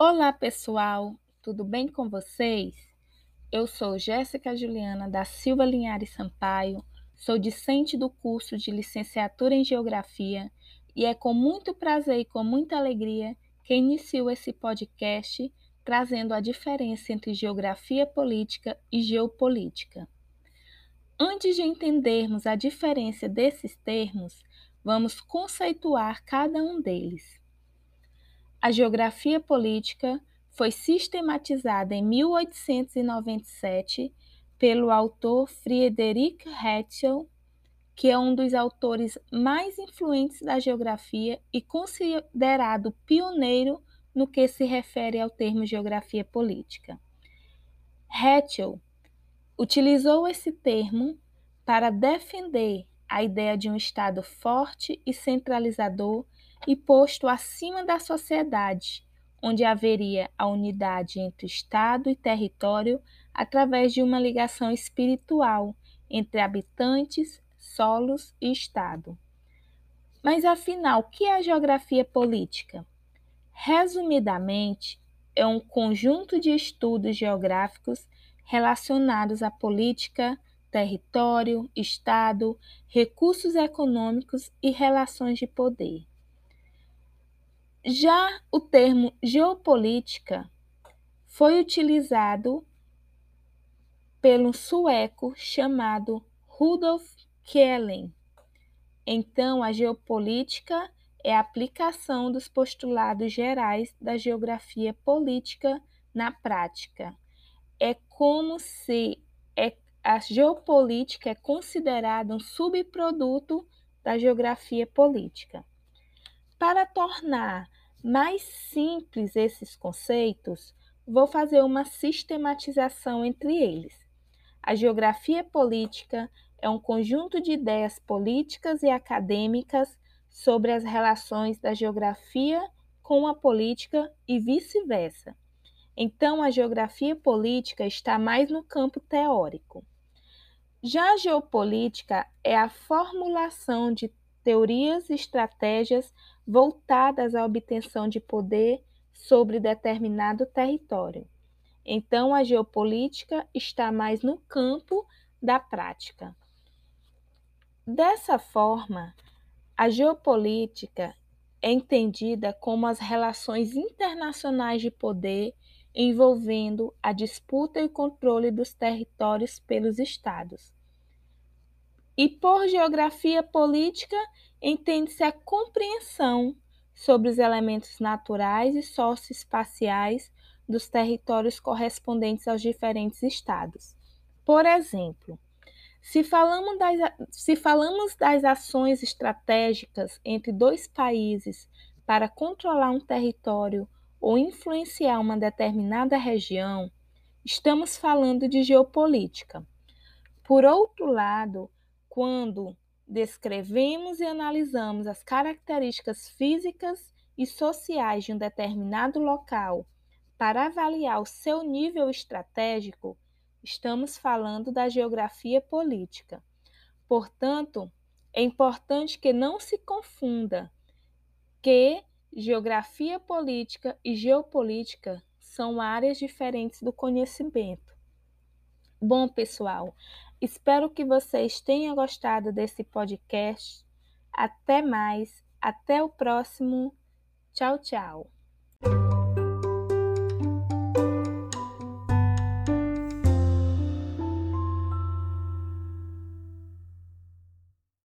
Olá, pessoal, tudo bem com vocês? Eu sou Jéssica Juliana da Silva Linhares Sampaio, sou discente do curso de Licenciatura em Geografia e é com muito prazer e com muita alegria que inicio esse podcast trazendo a diferença entre geografia política e geopolítica. Antes de entendermos a diferença desses termos, vamos conceituar cada um deles. A geografia política foi sistematizada em 1897 pelo autor Friedrich Hetzel, que é um dos autores mais influentes da geografia e considerado pioneiro no que se refere ao termo geografia política. Hetzel utilizou esse termo para defender a ideia de um Estado forte e centralizador e posto acima da sociedade, onde haveria a unidade entre Estado e território através de uma ligação espiritual entre habitantes, solos e Estado. Mas afinal, o que é a geografia política? Resumidamente, é um conjunto de estudos geográficos relacionados à política, território, Estado, recursos econômicos e relações de poder. Já o termo geopolítica foi utilizado pelo sueco chamado Rudolf Kellen. Então, a geopolítica é a aplicação dos postulados gerais da geografia política na prática. É como se é, a geopolítica é considerada um subproduto da geografia política. Para tornar mais simples esses conceitos, vou fazer uma sistematização entre eles. A geografia política é um conjunto de ideias políticas e acadêmicas sobre as relações da geografia com a política e vice-versa. Então, a geografia política está mais no campo teórico. Já a geopolítica é a formulação de teorias e estratégias voltadas à obtenção de poder sobre determinado território. Então, a geopolítica está mais no campo da prática. Dessa forma, a geopolítica é entendida como as relações internacionais de poder envolvendo a disputa e controle dos territórios pelos estados. E por geografia política, entende-se a compreensão sobre os elementos naturais e socioespaciais dos territórios correspondentes aos diferentes estados. Por exemplo, se falamos, das, se falamos das ações estratégicas entre dois países para controlar um território ou influenciar uma determinada região, estamos falando de geopolítica. Por outro lado, quando descrevemos e analisamos as características físicas e sociais de um determinado local para avaliar o seu nível estratégico, estamos falando da geografia política. Portanto, é importante que não se confunda que geografia política e geopolítica são áreas diferentes do conhecimento. Bom, pessoal, Espero que vocês tenham gostado desse podcast. Até mais, até o próximo. Tchau, tchau.